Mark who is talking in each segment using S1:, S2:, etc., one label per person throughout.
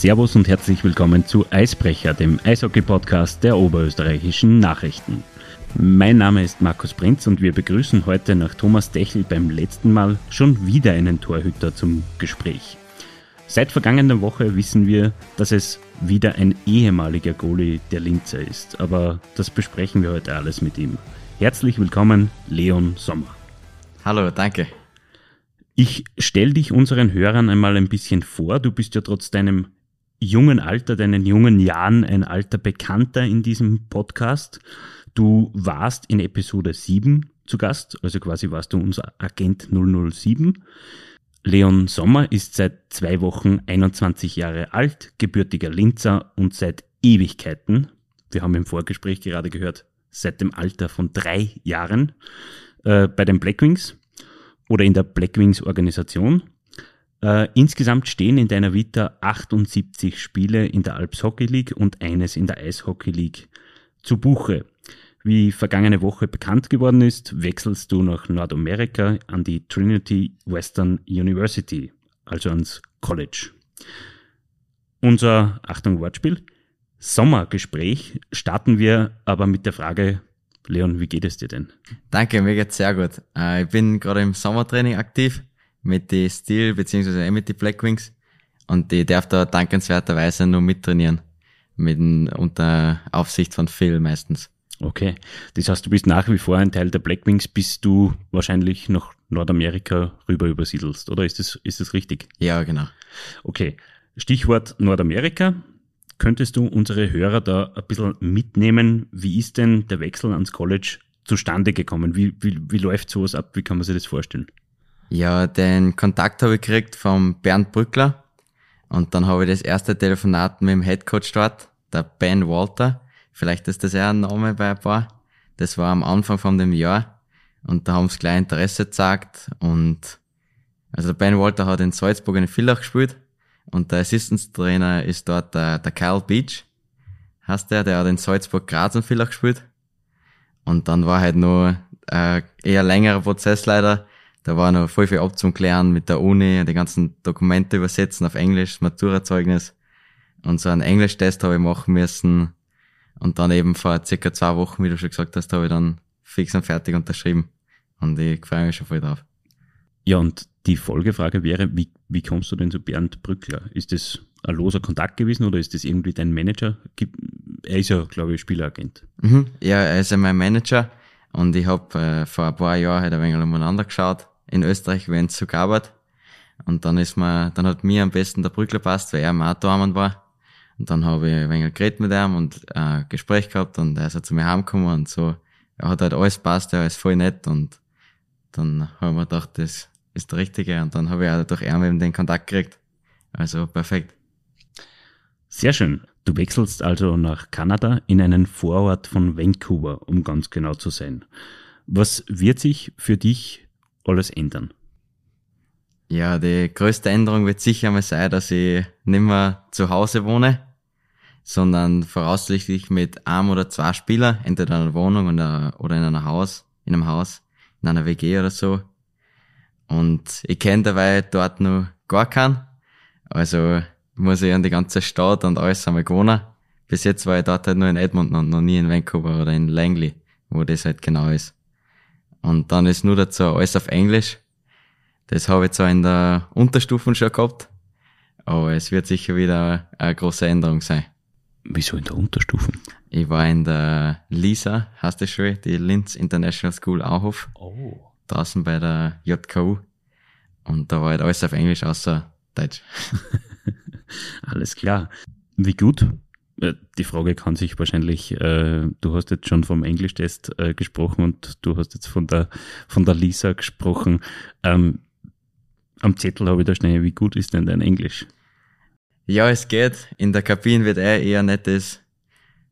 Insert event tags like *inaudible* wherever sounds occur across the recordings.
S1: Servus und herzlich willkommen zu Eisbrecher, dem Eishockey-Podcast der oberösterreichischen Nachrichten. Mein Name ist Markus Prinz und wir begrüßen heute nach Thomas Dechel beim letzten Mal schon wieder einen Torhüter zum Gespräch. Seit vergangener Woche wissen wir, dass es wieder ein ehemaliger Goalie der Linzer ist, aber das besprechen wir heute alles mit ihm. Herzlich willkommen, Leon Sommer.
S2: Hallo, danke.
S1: Ich stelle dich unseren Hörern einmal ein bisschen vor. Du bist ja trotz deinem jungen Alter, deinen jungen Jahren ein alter Bekannter in diesem Podcast. Du warst in Episode 7 zu Gast, also quasi warst du unser Agent 007. Leon Sommer ist seit zwei Wochen 21 Jahre alt, gebürtiger Linzer und seit Ewigkeiten, wir haben im Vorgespräch gerade gehört, seit dem Alter von drei Jahren äh, bei den Blackwings oder in der Blackwings Organisation. Äh, insgesamt stehen in deiner Vita 78 Spiele in der Alps Hockey League und eines in der Eishockey League zu Buche. Wie vergangene Woche bekannt geworden ist, wechselst du nach Nordamerika an die Trinity Western University, also ans College. Unser, Achtung Wortspiel, Sommergespräch starten wir aber mit der Frage, Leon, wie geht es dir denn?
S2: Danke, mir geht's sehr gut. Äh, ich bin gerade im Sommertraining aktiv mit die Steel beziehungsweise eh mit die Blackwings und ich darf da dankenswerterweise nur mittrainieren mit unter Aufsicht von Phil meistens.
S1: Okay, das heißt, du bist nach wie vor ein Teil der Blackwings, bis du wahrscheinlich nach Nordamerika rüber übersiedelst, oder ist das, ist das richtig?
S2: Ja, genau.
S1: Okay, Stichwort Nordamerika. Könntest du unsere Hörer da ein bisschen mitnehmen? Wie ist denn der Wechsel ans College zustande gekommen? Wie, wie, wie läuft sowas ab? Wie kann man sich das vorstellen?
S2: Ja, den Kontakt habe ich gekriegt vom Bernd Brückler. Und dann habe ich das erste Telefonat mit dem Headcoach dort, der Ben Walter. Vielleicht ist das eher ein Name bei ein paar. Das war am Anfang von dem Jahr. Und da haben sie gleich Interesse gezeigt. Und also der Ben Walter hat in Salzburg in Villach gespielt. Und der Assistance Trainer ist dort der, der Kyle Beach, heißt der, der hat in Salzburg Graz und Villach gespielt. Und dann war halt nur äh, eher längerer Prozess leider. Da war noch voll viel abzuklären mit der Uni, die ganzen Dokumente übersetzen auf Englisch, Maturazeugnis. Und so einen Englischtest habe ich machen müssen. Und dann eben vor circa zwei Wochen, wie du schon gesagt hast, habe ich dann fix und fertig unterschrieben. Und ich freue mich schon voll drauf.
S1: Ja, und die Folgefrage wäre, wie, wie kommst du denn zu Bernd Brückler? Ist das ein loser Kontakt gewesen oder ist das irgendwie dein Manager? Er ist ja, glaube ich, Spieleragent.
S2: Mhm. Ja, er ist ja mein Manager und ich habe äh, vor ein paar Jahren halt ein wenig umeinander geschaut in Österreich, wenn es so gab. Und dann ist mir, dann hat mir am besten der Brückler passt, weil er im Auto war. Und dann habe ich ein wenig geredet mit ihm und ein Gespräch gehabt und er ist halt zu mir heimgekommen und so. Er hat halt alles passt, er ist voll nett und dann habe ich mir gedacht, das ist der Richtige und dann habe ich auch durch ihn eben den Kontakt gekriegt. Also perfekt.
S1: Sehr schön. Du wechselst also nach Kanada in einen Vorort von Vancouver, um ganz genau zu sein. Was wird sich für dich alles ändern?
S2: Ja, die größte Änderung wird sicher mal sein, dass ich nicht mehr zu Hause wohne, sondern voraussichtlich mit einem oder zwei Spielern, entweder in einer Wohnung oder in einem Haus, in einem Haus, in einer WG oder so. Und ich kenne dabei dort noch gar keinen. Also muss ich an die ganze Stadt und alles einmal gewohnen. Bis jetzt war ich dort halt nur in Edmonton und noch nie in Vancouver oder in Langley, wo das halt genau ist. Und dann ist nur dazu alles auf Englisch. Das habe ich zwar in der Unterstufen schon gehabt, aber es wird sicher wieder eine große Änderung sein.
S1: Wieso in der Unterstufen?
S2: Ich war in der LISA, heißt das schon, die Linz International School Auhof.
S1: Oh.
S2: Draußen bei der JKU. Und da war halt alles auf Englisch außer Deutsch. *laughs*
S1: alles klar. Wie gut? Äh, die Frage kann sich wahrscheinlich, äh, du hast jetzt schon vom Englischtest äh, gesprochen und du hast jetzt von der, von der Lisa gesprochen. Ähm, am Zettel habe ich da schnell, wie gut ist denn dein Englisch?
S2: Ja, es geht. In der Kabine wird eh eher nicht das,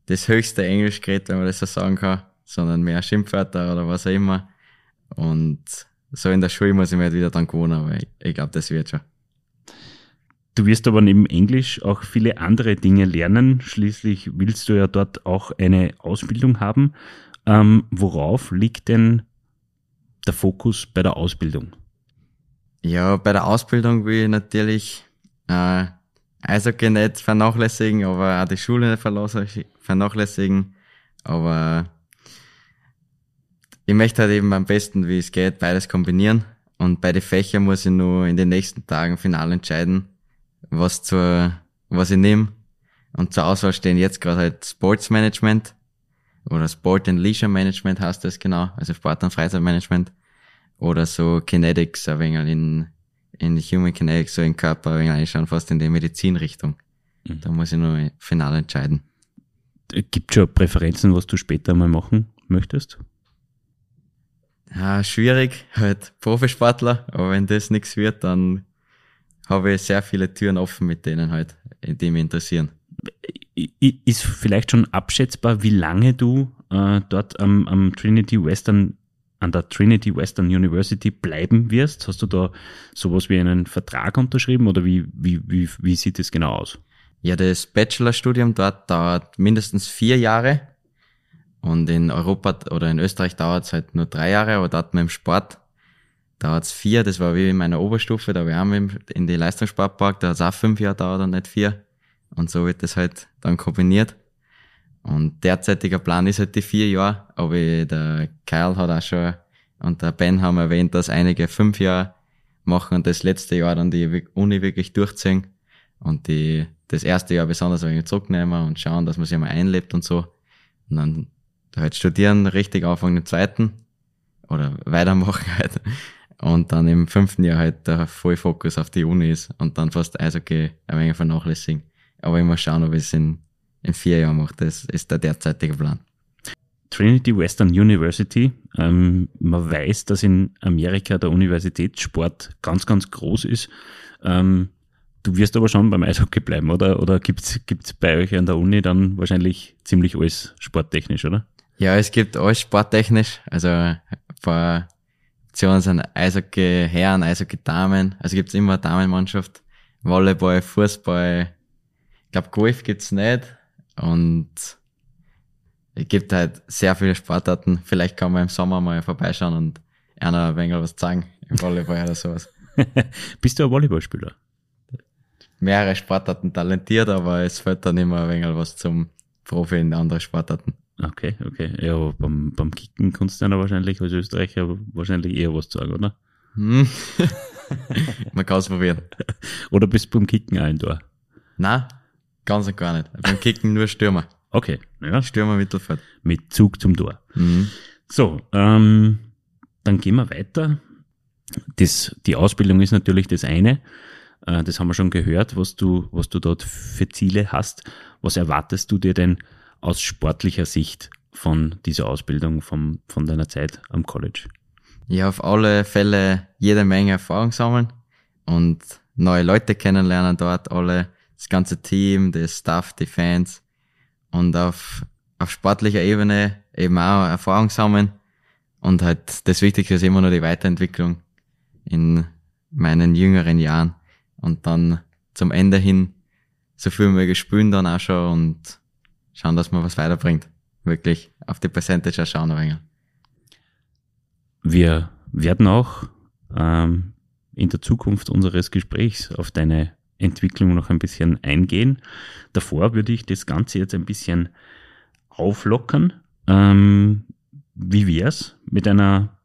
S2: das höchste Englisch geredet, wenn man das so sagen kann, sondern mehr Schimpfwörter oder was auch immer. Und so in der Schule muss ich mir halt wieder dann gewohnen, aber ich, ich glaube, das wird schon.
S1: Du wirst aber neben Englisch auch viele andere Dinge lernen. Schließlich willst du ja dort auch eine Ausbildung haben. Ähm, worauf liegt denn der Fokus bei der Ausbildung?
S2: Ja, bei der Ausbildung will ich natürlich äh, Eishockey nicht vernachlässigen, aber auch die Schule nicht vernachlässigen. Aber ich möchte halt eben am besten, wie es geht, beides kombinieren. Und bei den Fächern muss ich nur in den nächsten Tagen final entscheiden, was zur, was ich nehme. Und zur Auswahl stehen jetzt gerade halt Sports Management oder Sport and Leisure Management heißt das genau, also Sport- und Freizeitmanagement oder so Kinetics, ein wenig in, in Human Kinetics, so in Körper, ein wenig schon fast in die Medizinrichtung. Mhm. Da muss ich nur final entscheiden.
S1: Gibt schon Präferenzen, was du später mal machen möchtest?
S2: Ja, schwierig, halt Profisportler, aber wenn das nichts wird, dann habe ich sehr viele Türen offen mit denen halt, die mich interessieren.
S1: Ist vielleicht schon abschätzbar, wie lange du äh, dort am, am Trinity Western, an der Trinity Western University bleiben wirst? Hast du da sowas wie einen Vertrag unterschrieben oder wie, wie, wie, wie sieht es genau aus?
S2: Ja, das Bachelorstudium dort dauert mindestens vier Jahre und in Europa oder in Österreich dauert es halt nur drei Jahre, aber dort mit dem Sport dauert es vier. Das war wie in meiner Oberstufe, da wir haben in die Leistungssportpark, da hat es auch fünf Jahre dauert und nicht vier. Und so wird das halt dann kombiniert. Und derzeitiger Plan ist halt die vier Jahre, aber der Kyle hat auch schon und der Ben haben erwähnt, dass einige fünf Jahre machen und das letzte Jahr dann die Uni wirklich durchziehen und die das erste Jahr besonders wenig zurücknehmen und schauen, dass man sich mal einlebt und so. Und dann halt studieren, richtig anfangen im zweiten oder weitermachen *laughs* halt. Und dann im fünften Jahr halt der Vollfokus auf die Uni ist und dann fast Eishockey ein wenig vernachlässigen. Aber ich muss schauen, ob ich es in, in vier Jahren mache. Das ist der derzeitige Plan.
S1: Trinity Western University. Ähm, man weiß, dass in Amerika der Universitätssport ganz, ganz groß ist. Ähm, du wirst aber schon beim Eishockey bleiben, oder? Oder gibt's gibt's bei euch an der Uni dann wahrscheinlich ziemlich alles sporttechnisch, oder?
S2: Ja, es gibt alles sporttechnisch. Also ein paar Optionen sind Eishockey Herren, Eishockey Damen. Also gibt's immer eine Damenmannschaft. Volleyball, Fußball. Ich glaube, Golf gibt's nicht. Und es gibt halt sehr viele Sportarten. Vielleicht kann man im Sommer mal vorbeischauen und einer ein wenig was zeigen im Volleyball oder sowas. *laughs*
S1: Bist du ein Volleyballspieler?
S2: Mehrere Sportarten talentiert, aber es fällt dann immer ein wenig was zum Profi in andere Sportarten.
S1: Okay, okay. Ja, beim, beim Kicken kannst du dann wahrscheinlich als Österreicher wahrscheinlich eher was sagen, oder? Hm. *laughs*
S2: Man kann es probieren. *laughs*
S1: Oder bist du beim Kicken ein Tor?
S2: Nein, ganz und gar nicht. Beim Kicken nur Stürmer.
S1: Okay,
S2: ja. Stürmer Mittelfeld.
S1: Mit Zug zum Tor. Mhm. So, ähm, dann gehen wir weiter. Das, die Ausbildung ist natürlich das eine. Äh, das haben wir schon gehört, was du, was du dort für Ziele hast. Was erwartest du dir denn aus sportlicher Sicht von dieser Ausbildung, vom, von deiner Zeit am College?
S2: Ja, auf alle Fälle jede Menge Erfahrung sammeln und neue Leute kennenlernen dort, alle, das ganze Team, das Staff, die Fans und auf, auf sportlicher Ebene eben auch Erfahrung sammeln und halt das Wichtigste ist immer nur die Weiterentwicklung in meinen jüngeren Jahren und dann zum Ende hin so viel möglich spielen dann auch schon und schauen, dass man was weiterbringt. Wirklich auf die Percentage schauen ein
S1: Wir werden auch ähm, in der Zukunft unseres Gesprächs auf deine Entwicklung noch ein bisschen eingehen. Davor würde ich das Ganze jetzt ein bisschen auflockern. Ähm, wie wär's mit einer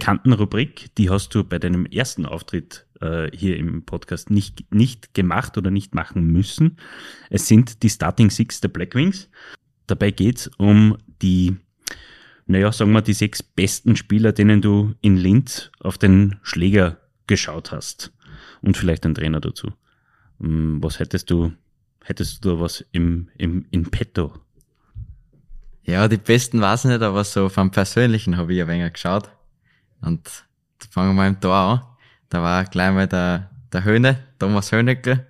S1: bekannten Rubrik? Die hast du bei deinem ersten Auftritt äh, hier im Podcast nicht, nicht gemacht oder nicht machen müssen. Es sind die Starting Six der Blackwings. Dabei geht's um die, naja, sagen wir, die sechs besten Spieler, denen du in Linz auf den Schläger geschaut hast. Und vielleicht ein Trainer dazu. Hm, was hättest du, hättest du da was im, im, in petto?
S2: Ja, die besten weiß ich nicht, aber so vom Persönlichen habe ich ein wenig geschaut. Und fangen wir mal im Tor an. Da war gleich mal der, der Höhne, Thomas Höhnecke.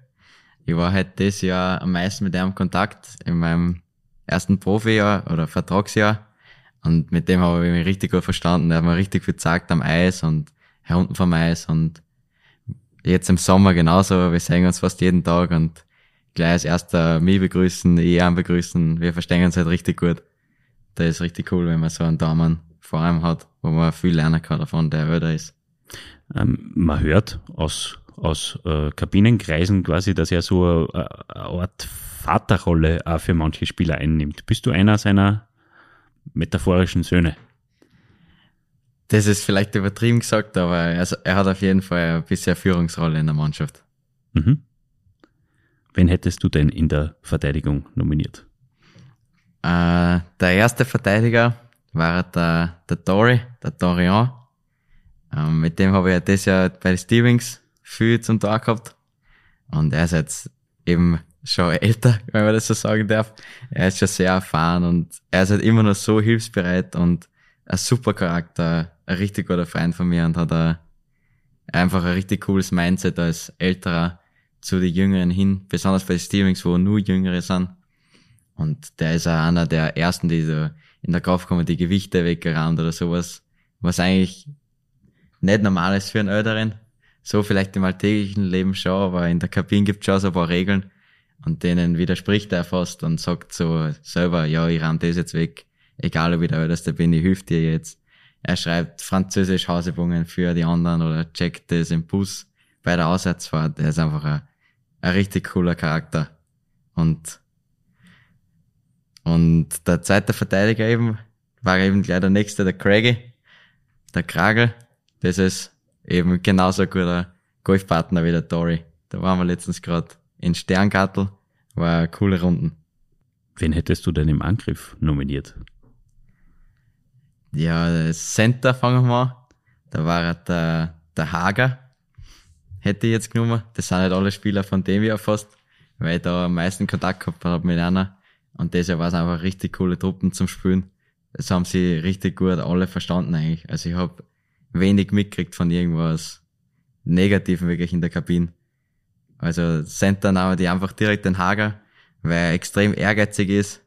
S2: Ich war halt das Jahr am meisten mit ihm in Kontakt in meinem ersten Profijahr oder Vertragsjahr. Und mit dem habe ich mich richtig gut verstanden. Er hat mir richtig viel gezeigt am Eis und herunten vom Eis und jetzt im Sommer genauso. Wir sehen uns fast jeden Tag und gleich als erster mich begrüßen, ich ihn begrüßen. Wir verstehen uns halt richtig gut. Das ist richtig cool, wenn man so einen Daumen vor allem hat, wo man viel lernen kann davon, der älter ist.
S1: Ähm, man hört aus, aus äh, Kabinenkreisen quasi, dass er so eine, eine Art Vaterrolle auch für manche Spieler einnimmt. Bist du einer seiner metaphorischen Söhne?
S2: Das ist vielleicht übertrieben gesagt, aber er, er hat auf jeden Fall ein bisschen Führungsrolle in der Mannschaft.
S1: Mhm. Wen hättest du denn in der Verteidigung nominiert?
S2: Äh, der erste Verteidiger war der, der Dory, der Dorian. Ähm, mit dem habe ich ja das Jahr bei den Stevens viel zum Tag gehabt. Und er ist jetzt eben schon älter, *laughs* wenn man das so sagen darf. Er ist schon sehr erfahren und er ist halt immer noch so hilfsbereit und ein super Charakter, ein richtig guter Freund von mir und hat ein, einfach ein richtig cooles Mindset als älterer zu den Jüngeren hin, besonders bei Stevens, wo nur Jüngere sind. Und der ist auch einer der ersten, die so in der Kraft kommen, die Gewichte weggerannt oder sowas, was eigentlich nicht normal ist für einen Älteren. So vielleicht im alltäglichen Leben schon, aber in der Kabine gibt es schon so ein paar Regeln und denen widerspricht er fast und sagt so selber, ja, ich ramm das jetzt weg, egal ob ich der Älteste bin, ich hilf dir jetzt. Er schreibt Französisch Hausübungen für die anderen oder checkt das im Bus bei der Auswärtsfahrt. Er ist einfach ein, ein richtig cooler Charakter. Und, und der zweite Verteidiger eben war eben gleich der nächste, der Craigie, der Kragel. Das ist eben genauso ein guter Golfpartner wie der Tory. Da waren wir letztens gerade in Sterngartel. War coole Runden.
S1: Wen hättest du denn im Angriff nominiert?
S2: Ja, Center fangen wir mal an. Da war der, der Hager. Hätte ich jetzt genommen. Das sind halt alle Spieler von dem ja fast, weil ich da am meisten Kontakt gehabt habe mit einer. Und deshalb war es einfach richtig coole Truppen zum Spielen. Das haben sie richtig gut alle verstanden eigentlich. Also ich habe wenig mitgekriegt von irgendwas Negativen wirklich in der Kabine. Also Center nahmen die einfach direkt den Hager, weil er extrem ehrgeizig ist.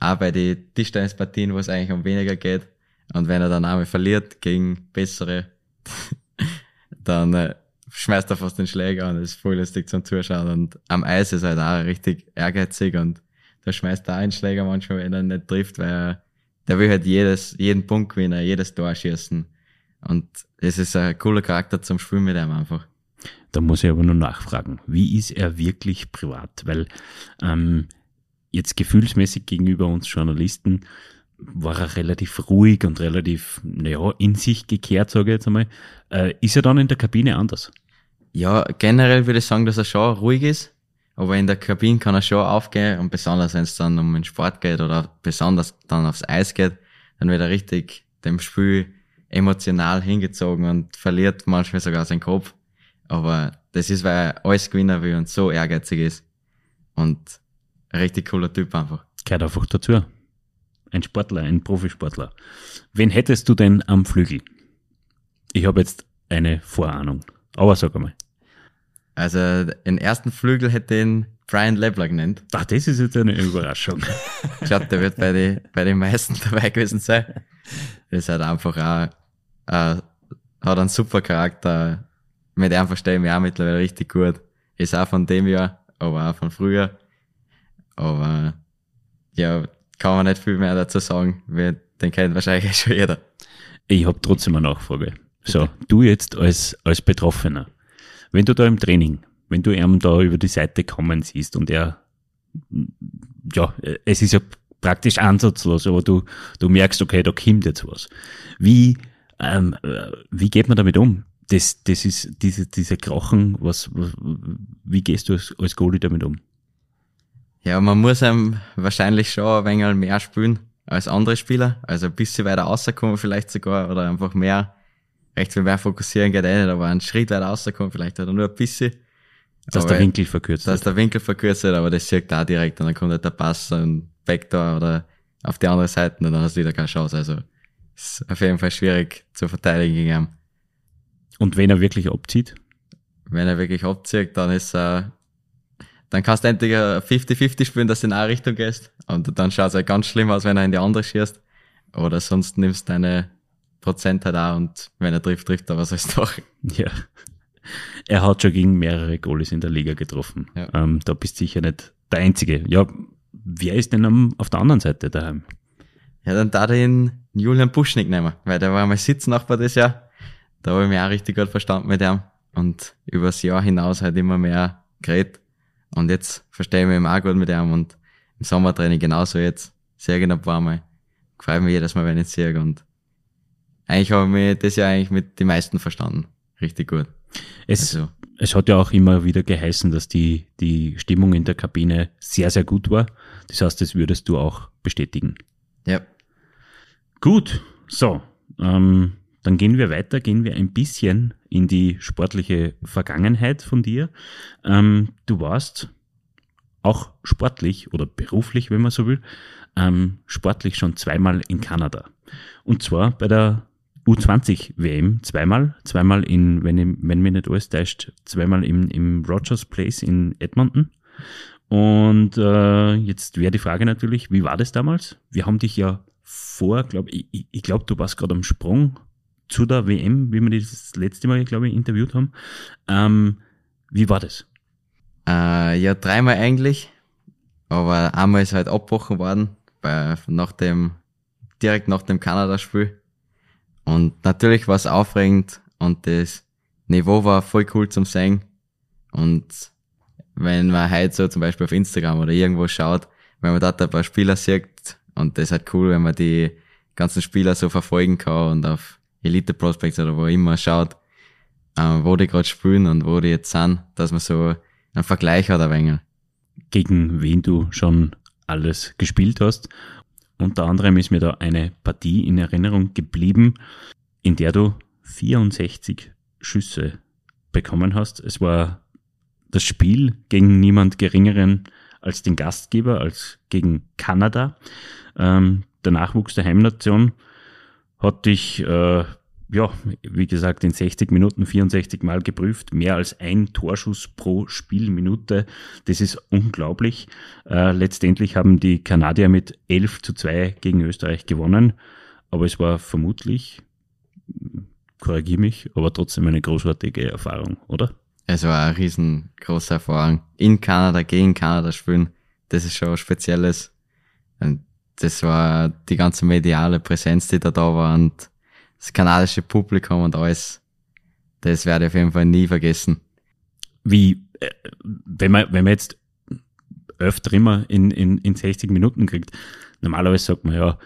S2: Auch bei den Tischtennispartien, wo es eigentlich um weniger geht. Und wenn er dann einmal verliert gegen bessere, *laughs* dann äh, schmeißt er fast den Schläger und ist voll lustig zum Zuschauen. Und am Eis ist er halt auch richtig ehrgeizig und da schmeißt er einen Schläger manchmal, wenn er nicht trifft, weil er, der will halt jedes, jeden Punkt gewinnen, jedes Tor schießen. Und es ist ein cooler Charakter zum Spielen mit ihm einfach.
S1: Da muss ich aber nur nachfragen, wie ist er wirklich privat? Weil ähm, jetzt gefühlsmäßig gegenüber uns Journalisten war er relativ ruhig und relativ, naja, in sich gekehrt, sage ich jetzt einmal. Äh, ist er dann in der Kabine anders?
S2: Ja, generell würde ich sagen, dass er schon ruhig ist, aber in der Kabine kann er schon aufgehen und besonders wenn es dann um den Sport geht oder besonders dann aufs Eis geht, dann wird er richtig dem Spiel emotional hingezogen und verliert manchmal sogar seinen Kopf. Aber das ist, weil er alles Gewinner will und so ehrgeizig ist. Und ein richtig cooler Typ einfach.
S1: Gehört einfach dazu. Ein Sportler, ein Profisportler. Wen hättest du denn am Flügel? Ich habe jetzt eine Vorahnung. Aber sag einmal.
S2: Also den ersten Flügel hätte ihn Brian Lebler genannt.
S1: Ach, das ist jetzt eine Überraschung.
S2: ich glaube, der wird bei, die, bei den meisten *laughs* dabei gewesen sein. Das ist halt einfach auch, äh, hat einen super Charakter. Mit dem verstehe ich mich auch mittlerweile richtig gut. Ist auch von dem Jahr, aber auch von früher. Aber ja, kann man nicht viel mehr dazu sagen. Den kennt wahrscheinlich *laughs* schon jeder.
S1: Ich habe trotzdem eine Nachfrage. So, du jetzt als, als Betroffener, wenn du da im Training, wenn du ihm da über die Seite kommen siehst und er, ja, es ist ja praktisch ansatzlos, aber du, du merkst, okay, da kommt jetzt was. Wie, ähm, wie geht man damit um? Das, das ist diese, diese Krochen, was, wie gehst du als, als Goalie damit um?
S2: Ja, man muss einem wahrscheinlich schon ein wenig mehr spielen als andere Spieler. Also ein bisschen weiter rauskommen vielleicht sogar oder einfach mehr, recht viel mehr fokussieren geht eh nicht, aber einen Schritt weiter rauskommen vielleicht oder nur ein bisschen.
S1: Dass aber der Winkel verkürzt
S2: Dass der Winkel verkürzt wird, aber das sieht da direkt und dann kommt halt der Pass und Backdoor oder auf die andere Seite und dann hast du wieder keine Chance. Also ist auf jeden Fall schwierig zu verteidigen gegen ihn.
S1: Und wenn er wirklich abzieht?
S2: Wenn er wirklich abzieht, dann ist er dann kannst du entweder 50-50 spielen, dass du in eine Richtung gehst. Und dann schaut es halt ganz schlimm aus, wenn er in die andere schießt. Oder sonst nimmst du deine Prozent halt auch und wenn er trifft, trifft er, was soll's doch.
S1: Ja. Er hat schon gegen mehrere Goalies in der Liga getroffen. Ja. Ähm, da bist du sicher nicht der Einzige. Ja, wer ist denn am, auf der anderen Seite daheim?
S2: Ja, dann da den Julian Buschnick nehmen, weil der war mein Sitznachbar das Jahr. Da habe ich mich auch richtig gut verstanden mit ihm und übers Jahr hinaus halt immer mehr geredet. Und jetzt verstehe ich mich auch gut mit ihm und im Sommertraining genauso jetzt. Sehr genau ein paar Mal. Freue mich jedes Mal, wenn ich sehe und eigentlich habe ich mich das Jahr eigentlich mit den meisten verstanden. Richtig gut.
S1: Es, also. es hat ja auch immer wieder geheißen, dass die, die Stimmung in der Kabine sehr, sehr gut war. Das heißt, das würdest du auch bestätigen.
S2: Ja.
S1: Gut, so. Ähm, dann gehen wir weiter, gehen wir ein bisschen in die sportliche Vergangenheit von dir. Ähm, du warst auch sportlich oder beruflich, wenn man so will, ähm, sportlich schon zweimal in Kanada. Und zwar bei der U20 WM zweimal, zweimal in, wenn, ich, wenn mir nicht alles täuscht, zweimal im, im Rogers Place in Edmonton. Und äh, jetzt wäre die Frage natürlich, wie war das damals? Wir haben dich ja vor, glaube ich, ich glaube, du warst gerade am Sprung zu der WM, wie wir das letzte Mal, glaube ich, interviewt haben. Ähm, wie war das?
S2: Äh, ja, dreimal eigentlich, aber einmal ist halt abgebrochen worden, bei, nach dem, direkt nach dem Kanada-Spiel. Und natürlich war es aufregend und das Niveau war voll cool zum Singen. Und wenn man heute so zum Beispiel auf Instagram oder irgendwo schaut, wenn man dort ein paar Spieler sieht, und das ist halt cool, wenn man die ganzen Spieler so verfolgen kann und auf Elite Prospects oder wo immer schaut, äh, wo die gerade spielen und wo die jetzt sind, dass man so einen Vergleich hat ein wenig.
S1: Gegen wen du schon alles gespielt hast unter anderem ist mir da eine Partie in Erinnerung geblieben, in der du 64 Schüsse bekommen hast. Es war das Spiel gegen niemand geringeren als den Gastgeber, als gegen Kanada. Ähm, der Nachwuchs der Heimnation hat dich äh, ja, wie gesagt, in 60 Minuten 64 Mal geprüft, mehr als ein Torschuss pro Spielminute. Das ist unglaublich. Äh, letztendlich haben die Kanadier mit 11 zu 2 gegen Österreich gewonnen, aber es war vermutlich, korrigiere mich, aber trotzdem eine großartige Erfahrung, oder?
S2: Es war eine riesengroße Erfahrung. In Kanada, gegen Kanada spielen, das ist schon was Spezielles. Und das war die ganze mediale Präsenz, die da da war und das kanadische Publikum und alles, das werde ich auf jeden Fall nie vergessen.
S1: Wie, äh, wenn man, wenn man jetzt öfter immer in, in, in 60 Minuten kriegt, normalerweise sagt man ja,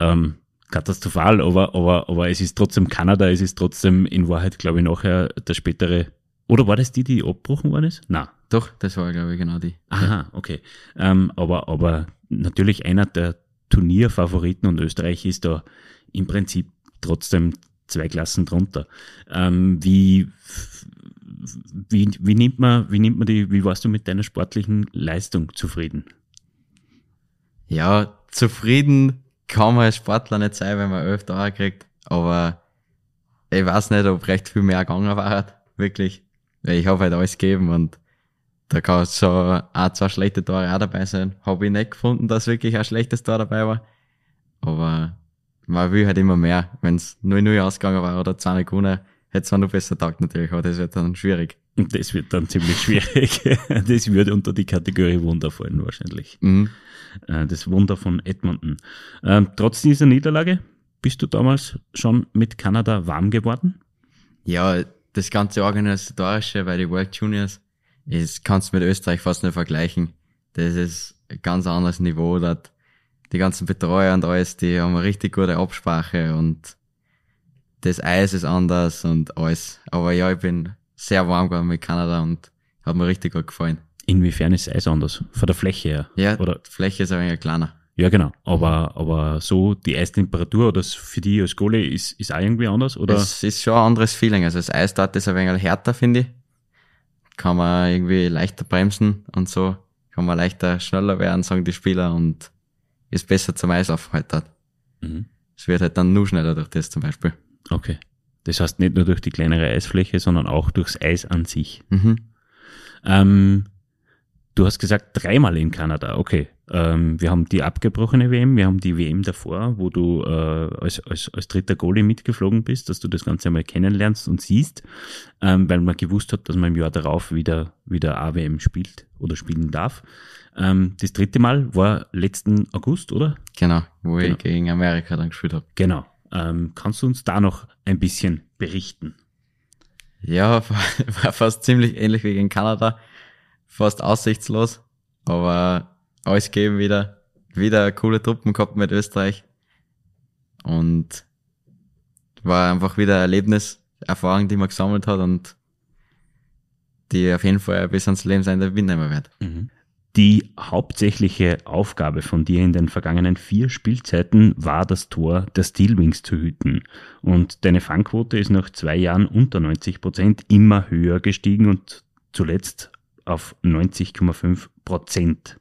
S1: ähm, katastrophal, aber, aber, aber es ist trotzdem Kanada, es ist trotzdem in Wahrheit, glaube ich, nachher der spätere, oder war das die, die abgebrochen worden ist?
S2: Na. Doch, das war, glaube ich, genau die.
S1: Aha, okay. Ähm, aber, aber natürlich einer der Turnierfavoriten und Österreich ist da im Prinzip trotzdem zwei Klassen drunter. Ähm, wie, wie, wie nimmt man, wie nimmt man die, wie warst du mit deiner sportlichen Leistung zufrieden?
S2: Ja, zufrieden kann man als Sportler nicht sein, wenn man elf Tore kriegt, aber ich weiß nicht, ob recht viel mehr gegangen war, wirklich. Ich habe halt alles gegeben und da kann so ein, zwei schlechte Tore auch dabei sein. Habe ich nicht gefunden, dass wirklich ein schlechtes Tor dabei war. Aber man will halt immer mehr. Wenn es 0-0 ausgegangen war oder 2 gewonnen, hätte es noch besser taugt natürlich, aber das wird dann schwierig.
S1: Und das wird dann ziemlich schwierig. *laughs* das würde unter die Kategorie Wunder fallen wahrscheinlich. Mhm. Äh, das Wunder von Edmonton. Ähm, trotz dieser Niederlage bist du damals schon mit Kanada warm geworden?
S2: Ja, das ganze Organisatorische bei den World Juniors ist, kannst du mit Österreich fast nicht vergleichen. Das ist ein ganz anderes Niveau dort die ganzen Betreuer und alles, die haben eine richtig gute Absprache und das Eis ist anders und alles. Aber ja, ich bin sehr warm geworden mit Kanada und hat mir richtig gut gefallen.
S1: Inwiefern ist das Eis anders? Von der Fläche her?
S2: Ja, oder? die Fläche ist ein wenig kleiner.
S1: Ja, genau. Aber, aber so die Eistemperatur oder für die als Goalie ist, ist auch irgendwie anders, oder?
S2: Es ist schon ein anderes Feeling. Also das Eis dort ist ein wenig härter, finde ich. Kann man irgendwie leichter bremsen und so. Kann man leichter schneller werden, sagen die Spieler und ist besser zum Eislaufen halt dort. Mhm. Es wird halt dann nur schneller durch das zum Beispiel.
S1: Okay. Das heißt nicht nur durch die kleinere Eisfläche, sondern auch durchs Eis an sich. Mhm. Ähm, du hast gesagt, dreimal in Kanada. Okay. Ähm, wir haben die abgebrochene WM, wir haben die WM davor, wo du äh, als, als, als dritter Goalie mitgeflogen bist, dass du das Ganze einmal kennenlernst und siehst, ähm, weil man gewusst hat, dass man im Jahr darauf wieder, wieder AWM spielt oder spielen darf. Ähm, das dritte Mal war letzten August, oder?
S2: Genau, wo genau. ich gegen Amerika dann gespielt habe.
S1: Genau. Ähm, kannst du uns da noch ein bisschen berichten?
S2: Ja, *laughs* war fast ziemlich ähnlich wie in Kanada. Fast aussichtslos, aber alles gegeben wieder. Wieder coole Truppen gehabt mit Österreich. Und war einfach wieder ein Erlebnis, Erfahrung, die man gesammelt hat und die auf jeden Fall bis ans Lebensende mitnehmen wird.
S1: Mhm. Die hauptsächliche Aufgabe von dir in den vergangenen vier Spielzeiten war das Tor der Steelwings zu hüten. Und deine Fangquote ist nach zwei Jahren unter 90 Prozent immer höher gestiegen und zuletzt auf 90,5 Prozent.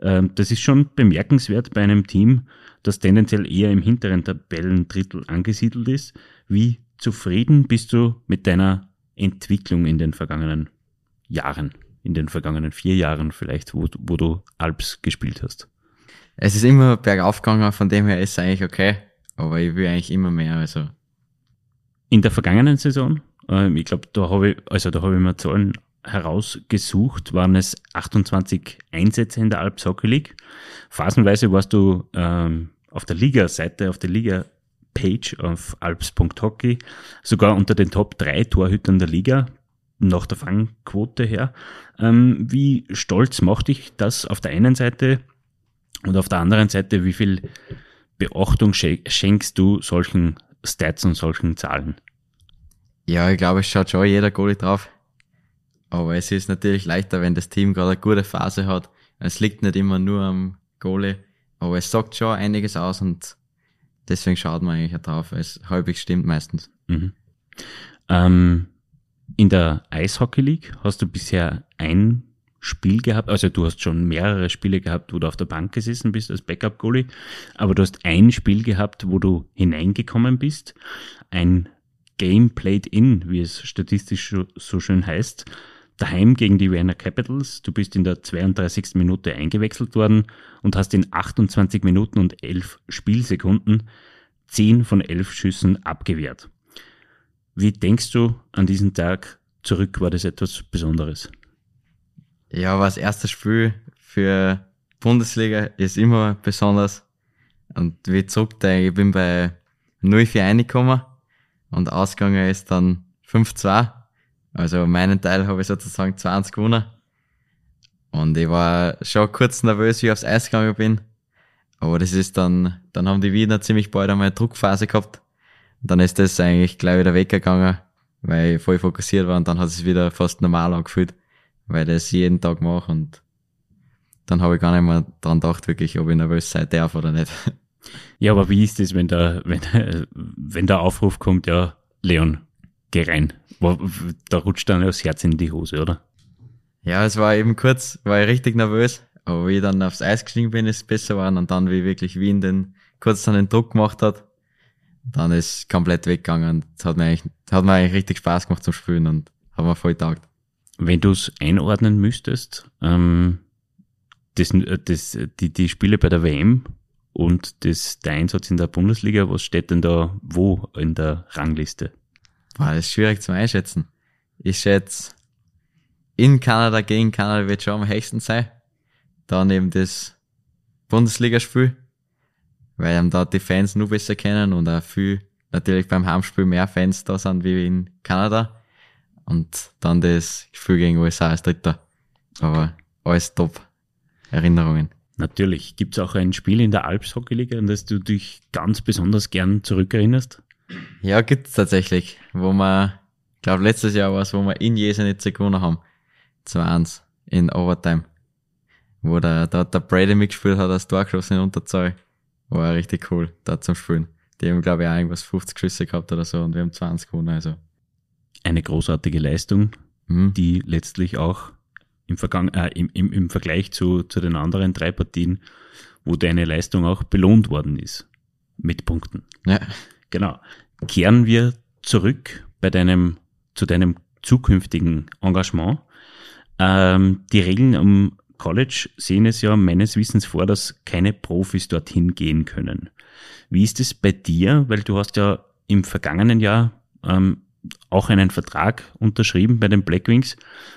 S1: Ähm, das ist schon bemerkenswert bei einem Team, das tendenziell eher im hinteren Tabellendrittel angesiedelt ist. Wie zufrieden bist du mit deiner Entwicklung in den vergangenen Jahren? In den vergangenen vier Jahren vielleicht, wo, wo du Alps gespielt hast?
S2: Es ist immer bergauf gegangen, von dem her ist es eigentlich okay, aber ich will eigentlich immer mehr, also.
S1: In der vergangenen Saison, äh, ich glaube, da habe ich, also da habe ich mir Zahlen herausgesucht, waren es 28 Einsätze in der Alps Hockey League. Phasenweise warst du ähm, auf der Liga-Seite, auf der Liga-Page auf alps.hockey, sogar unter den Top 3 Torhütern der Liga nach der Fangquote her. Ähm, wie stolz macht dich das auf der einen Seite und auf der anderen Seite, wie viel Beachtung schenkst du solchen Stats und solchen Zahlen?
S2: Ja, ich glaube, es schaut schon jeder Goalie drauf. Aber es ist natürlich leichter, wenn das Team gerade eine gute Phase hat. Es liegt nicht immer nur am Goalie, aber es sagt schon einiges aus und deswegen schaut man eigentlich drauf. Es halbwegs stimmt meistens. Mhm.
S1: Ähm, in der Eishockey League hast du bisher ein Spiel gehabt, also du hast schon mehrere Spiele gehabt, wo du auf der Bank gesessen bist als Backup-Goalie, aber du hast ein Spiel gehabt, wo du hineingekommen bist, ein Game played in, wie es statistisch so schön heißt, daheim gegen die Vienna Capitals. Du bist in der 32. Minute eingewechselt worden und hast in 28 Minuten und 11 Spielsekunden 10 von 11 Schüssen abgewehrt. Wie denkst du an diesen Tag zurück? War das etwas Besonderes?
S2: Ja, war das erste Spiel für Bundesliga ist immer besonders. Und wie zurück, ich bin bei 0-4 reingekommen und ausgegangen ist dann 5-2. Also meinen Teil habe ich sozusagen 20 gewonnen. Und ich war schon kurz nervös, wie ich aufs Eis gegangen bin. Aber das ist dann, dann haben die Wiener ziemlich bald einmal eine Druckphase gehabt dann ist das eigentlich gleich wieder weggegangen, weil ich voll fokussiert war und dann hat es wieder fast normal angefühlt, weil ich das jeden Tag mache und dann habe ich gar nicht mehr dran gedacht, wirklich, ob ich nervös sein darf oder nicht.
S1: Ja, aber wie ist das, wenn der, wenn, wenn der Aufruf kommt, ja, Leon, geh rein. Da rutscht dann das Herz in die Hose, oder?
S2: Ja, es war eben kurz, war ich richtig nervös, aber wie ich dann aufs Eis gestiegen bin, ist es besser geworden und dann, wie wirklich Wien den, kurz dann den Druck gemacht hat, dann ist komplett weggegangen. Das hat mir eigentlich, hat mir eigentlich richtig Spaß gemacht zum Spielen und hat mir voll taugt.
S1: Wenn du es einordnen müsstest, ähm, das, das, die, die Spiele bei der WM und das, der Einsatz in der Bundesliga, was steht denn da wo in der Rangliste?
S2: Boah, das ist schwierig zum Einschätzen. Ich schätze, in Kanada gegen Kanada wird schon am höchsten sein. Dann eben das Bundesligaspiel weil einem dort die Fans nur besser kennen und auch viel natürlich beim Heimspiel mehr Fans da sind wie in Kanada. Und dann das Spiel gegen USA als Dritter. Aber alles top. Erinnerungen.
S1: Natürlich. Gibt es auch ein Spiel in der Alps Hockey League, an das du dich ganz besonders gern zurückerinnerst?
S2: Ja, gibt es tatsächlich. Wo wir, ich glaube letztes Jahr war es, wo wir in Jesenitz gewonnen haben. 2-1 in Overtime. Wo der, da der Brady mitgespielt hat, als Tor geschossen in Unterzahl. War richtig cool, da zum Spielen. Die haben, glaube ich, auch irgendwas 50 Schüsse gehabt oder so und wir haben 20 gewonnen, also.
S1: Eine großartige Leistung, mhm. die letztlich auch im, Vergang äh, im, im, im Vergleich zu, zu den anderen drei Partien, wo deine Leistung auch belohnt worden ist. Mit Punkten. Ja. Genau. Kehren wir zurück bei deinem, zu deinem zukünftigen Engagement. Ähm, die Regeln um College sehen es ja meines Wissens vor, dass keine Profis dorthin gehen können. Wie ist es bei dir? Weil du hast ja im vergangenen Jahr ähm, auch einen Vertrag unterschrieben bei den Blackwings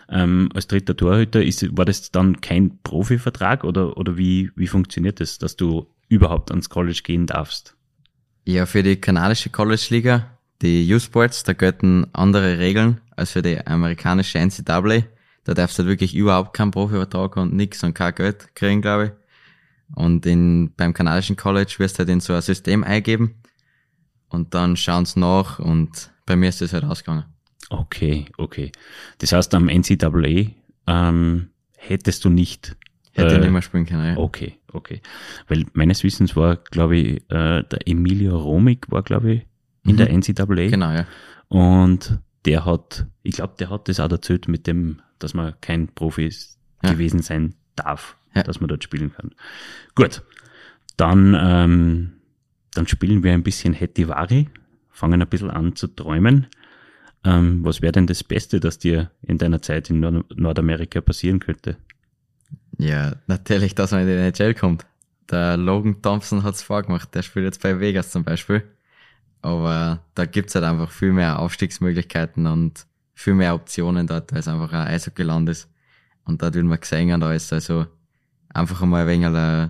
S1: ähm, als dritter Torhüter. Ist, war das dann kein Profivertrag oder, oder wie, wie funktioniert das, dass du überhaupt ans College gehen darfst?
S2: Ja, für die kanadische College-Liga, die U-Sports, da gelten andere Regeln als für die amerikanische NCAA. Da darfst du halt wirklich überhaupt keinen Profivertrag und nix und kein Geld kriegen, glaube ich. Und in, beim kanadischen College wirst du halt in so ein System eingeben und dann schauen sie nach und bei mir ist das halt ausgegangen.
S1: Okay, okay. Das heißt, am NCAA ähm, hättest du nicht.
S2: Hätte
S1: äh,
S2: nicht mehr spielen können, ja.
S1: Okay, okay. Weil meines Wissens war, glaube ich, äh, der Emilio Romig war, glaube ich, in
S2: Mhm.
S1: der NCAA.
S2: Genau, ja.
S1: Und der hat, ich glaube, der hat das auch erzählt mit dem, dass man kein Profi
S2: Ja.
S1: gewesen sein darf,
S2: Ja.
S1: dass man dort spielen kann. Gut, dann, ähm, dann spielen wir ein bisschen Hetivari, fangen ein bisschen an zu träumen. Ähm, was wäre denn das Beste, das dir in deiner Zeit in Nord Nordamerika passieren könnte?
S2: Ja, natürlich, dass man in die NHL kommt. Der Logan Thompson hat's vorgemacht. Der spielt jetzt bei Vegas zum Beispiel. Aber da gibt's halt einfach viel mehr Aufstiegsmöglichkeiten und viel mehr Optionen dort, weil es einfach ein Eishockeyland ist. Und dort will man gesehen und alles. Also einfach einmal ein wenig, äh,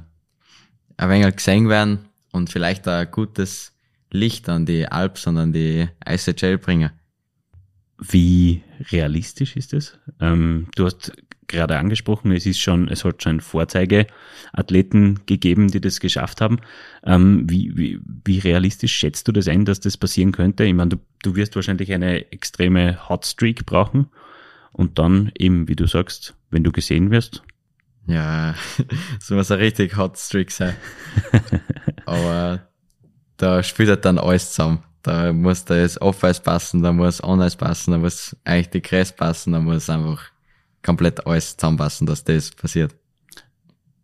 S2: ein wenig gesehen werden und vielleicht ein gutes Licht an die Alps und an die ICHL bringen.
S1: Wie realistisch ist es? Ähm, du hast gerade angesprochen, es ist schon, es hat schon Vorzeigeathleten gegeben, die das geschafft haben. Ähm, wie, wie, wie realistisch schätzt du das ein, dass das passieren könnte? Ich meine, du, du wirst wahrscheinlich eine extreme Hotstreak brauchen und dann eben, wie du sagst, wenn du gesehen wirst.
S2: Ja, *laughs* das muss ein richtig Hot Streak sein. *laughs* Aber da spielt halt dann alles zusammen. Da muss das Off-Eis passen, da muss On-Eis passen, da muss eigentlich die Kreis passen, da muss einfach komplett alles zusammenpassen, dass das passiert.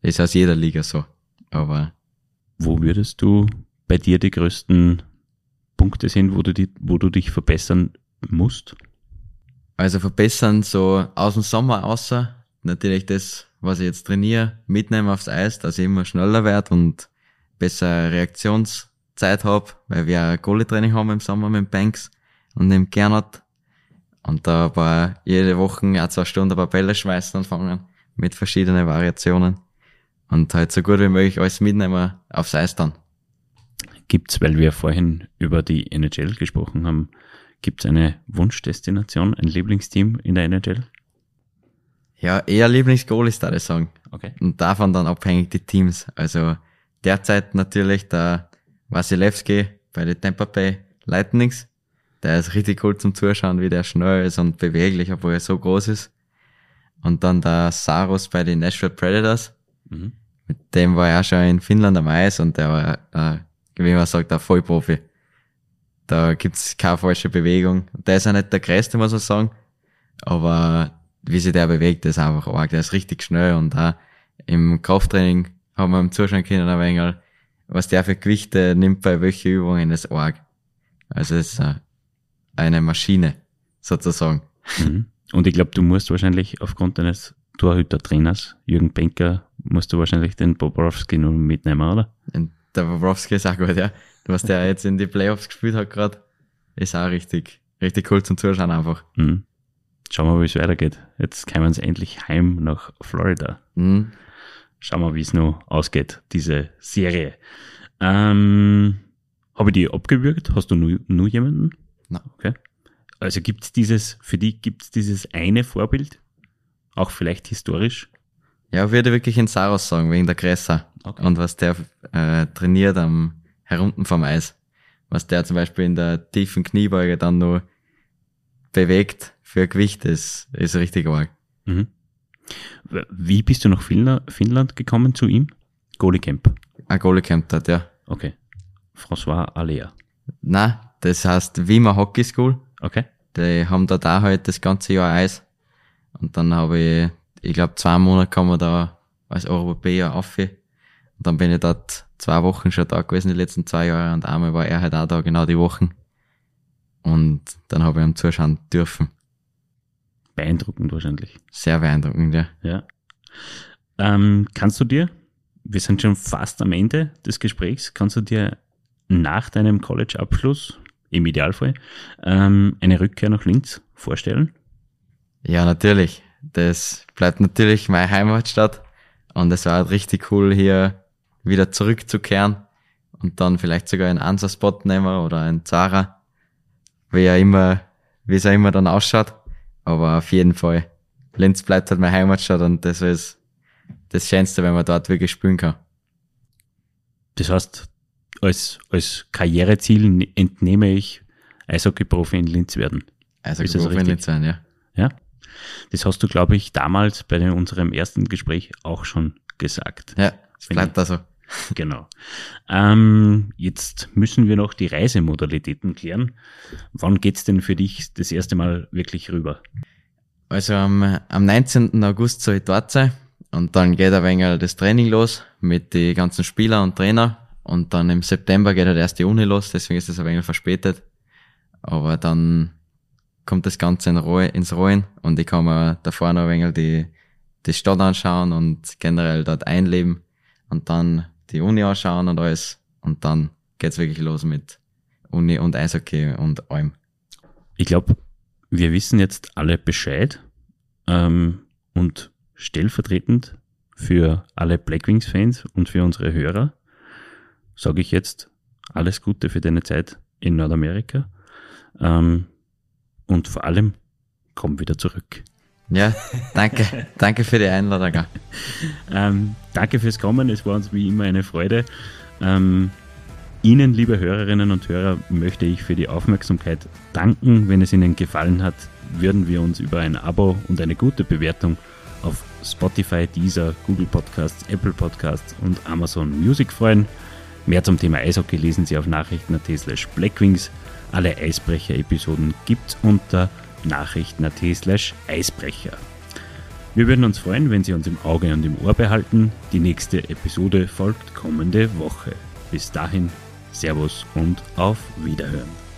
S2: Ist aus jeder Liga so. Aber
S1: Wo würdest du bei dir die größten Punkte sehen, wo du, die, wo du dich verbessern musst?
S2: also verbessern so aus dem Sommer außer natürlich das, was ich jetzt trainiere, mitnehmen aufs Eis, dass ich immer schneller werde und besser Reaktionszeit hab, weil wir ein Goalie-Training haben im Sommer mit dem Banks und dem Gernot. Und da war jede Woche auch zwei Stunden ein paar Bälle schmeißen und fangen mit verschiedenen Variationen. Und halt so gut wie möglich alles mitnehmen aufs Eis dann.
S1: Gibt's, weil wir vorhin über die NHL gesprochen haben, gibt's eine Wunschdestination, ein Lieblingsteam in der NHL?
S2: Ja, eher Lieblingsgoalies, da ich sagen.
S1: Okay.
S2: Und davon dann abhängig die Teams. Also derzeit natürlich der Wasilewski bei den Tampa Bay Lightnings. Der ist richtig cool zum Zuschauen, wie der schnell ist und beweglich, obwohl er so groß ist. Und dann der Saros bei den Nashville Predators.
S1: Mhm.
S2: Mit dem war auch schon in Finnland am Eis und der war, äh, wie man sagt, ein Vollprofi. Da gibt's keine falsche Bewegung. Der ist ja nicht der größte, muss man sagen. Aber wie sich der bewegt, ist einfach arg. Der ist richtig schnell und auch im Krafttraining haben wir ihm zuschauen können, ein wenig, was der für Gewichte nimmt bei welchen Übungen, ist arg. Also es ist eine Maschine, sozusagen.
S1: Mhm. Und ich glaube, du musst wahrscheinlich aufgrund deines Torhüter-Trainers, Jürgen Benker, musst du wahrscheinlich den Bobrowski nur mitnehmen, oder?
S2: Und der Bobrovski ist auch gut, ja. Was der jetzt in die Playoffs gespielt hat gerade, ist auch richtig, richtig cool zum Zuschauen einfach.
S1: Mhm. Schauen wir mal, wie es weitergeht. Jetzt kommen sie endlich heim nach Florida.
S2: Mhm.
S1: Schauen wir, wie es noch ausgeht, diese Serie. Ähm, Habe ich die abgewürgt? Hast du nur, nur jemanden?
S2: Nein.
S1: Okay. Also gibt's dieses, für die gibt's dieses eine Vorbild? Auch vielleicht historisch?
S2: Ja, würde wirklich in Saros sagen, wegen der Größe.
S1: Okay.
S2: Und was der äh, trainiert am herunten vom Eis. Was der zum Beispiel in der tiefen Kniebeuge dann nur bewegt für Gewicht ist, ist richtig arg.
S1: Mhm. Wie bist du nach Finnland, Finnland gekommen zu ihm? Goalie Camp.
S2: Ein Goalie campt dort, ja.
S1: Okay. François Alea.
S2: Na, das heißt Wiemer Hockey School.
S1: Okay.
S2: Die haben dort auch halt das ganze Jahr Eis. Und dann habe ich, ich glaube, zwei Monate kann man da als Europäer auf. Und dann bin ich dort zwei Wochen schon da gewesen, die letzten zwei Jahre. Und einmal war er halt auch da, genau die Wochen. Und dann habe ich ihm zuschauen dürfen.
S1: Beeindruckend wahrscheinlich.
S2: Sehr beeindruckend, ja.
S1: Ja. Ähm, kannst du dir, wir sind schon fast am Ende des Gesprächs, kannst du dir nach deinem College-Abschluss, im Idealfall, ähm, eine Rückkehr nach Linz vorstellen?
S2: Ja, natürlich. Das bleibt natürlich meine Heimatstadt. Und es war halt richtig cool, hier wieder zurückzukehren und dann vielleicht sogar einen Ansa-Spot nehmen oder einen Zara. wie er immer, wie es auch immer dann ausschaut. Aber auf jeden Fall, Linz bleibt halt meine Heimatstadt und das ist das Schönste, wenn man dort wirklich spielen kann.
S1: Das heißt, als, als Karriereziel entnehme ich Eishockey-Profi in Linz werden.
S2: Eishockey-Profi in Linz werden, ja.
S1: Ja. Das hast du, glaube ich, damals bei unserem ersten Gespräch auch schon gesagt.
S2: Ja, es bleibt da so. *laughs*
S1: Genau. Ähm, jetzt müssen wir noch die Reisemodalitäten klären. Wann geht's denn für dich das erste Mal wirklich rüber?
S2: Also am, am 19. August soll ich dort sein und dann geht ein wenig das Training los mit den ganzen Spieler und Trainer und dann im September geht halt erst die Uni los, deswegen ist das ein wenig verspätet. Aber dann kommt das Ganze in Ruhe, ins Rollen und ich kann mir davor noch ein wenig die, die Stadt anschauen und generell dort einleben und dann die Uni anschauen und alles. Und dann geht's wirklich los mit Uni und Eishockey und allem.
S1: Ich glaube, wir wissen jetzt alle Bescheid ähm, und stellvertretend für alle Blackwings-Fans und für unsere Hörer sage ich jetzt alles Gute für deine Zeit in Nordamerika ähm, und vor allem komm wieder zurück.
S2: Ja, danke. danke für die Einladung.
S1: ähm, danke fürs Kommen. Es war uns wie immer eine Freude. Ähm, Ihnen, liebe Hörerinnen und Hörer, möchte ich für die Aufmerksamkeit danken. Wenn es Ihnen gefallen hat, würden wir uns über ein Abo und eine gute Bewertung auf Spotify, Deezer, Google Podcasts, Apple Podcasts und Amazon Music freuen. Mehr zum Thema Eishockey lesen Sie auf nachrichten.at slash blackwings. Alle Eisbrecher-Episoden gibt's unter nachrichten.at slash Eisbrecher. Wir würden uns freuen, wenn Sie uns im Auge und im Ohr behalten. Die nächste Episode folgt kommende Woche. Bis dahin, Servus und auf Wiederhören.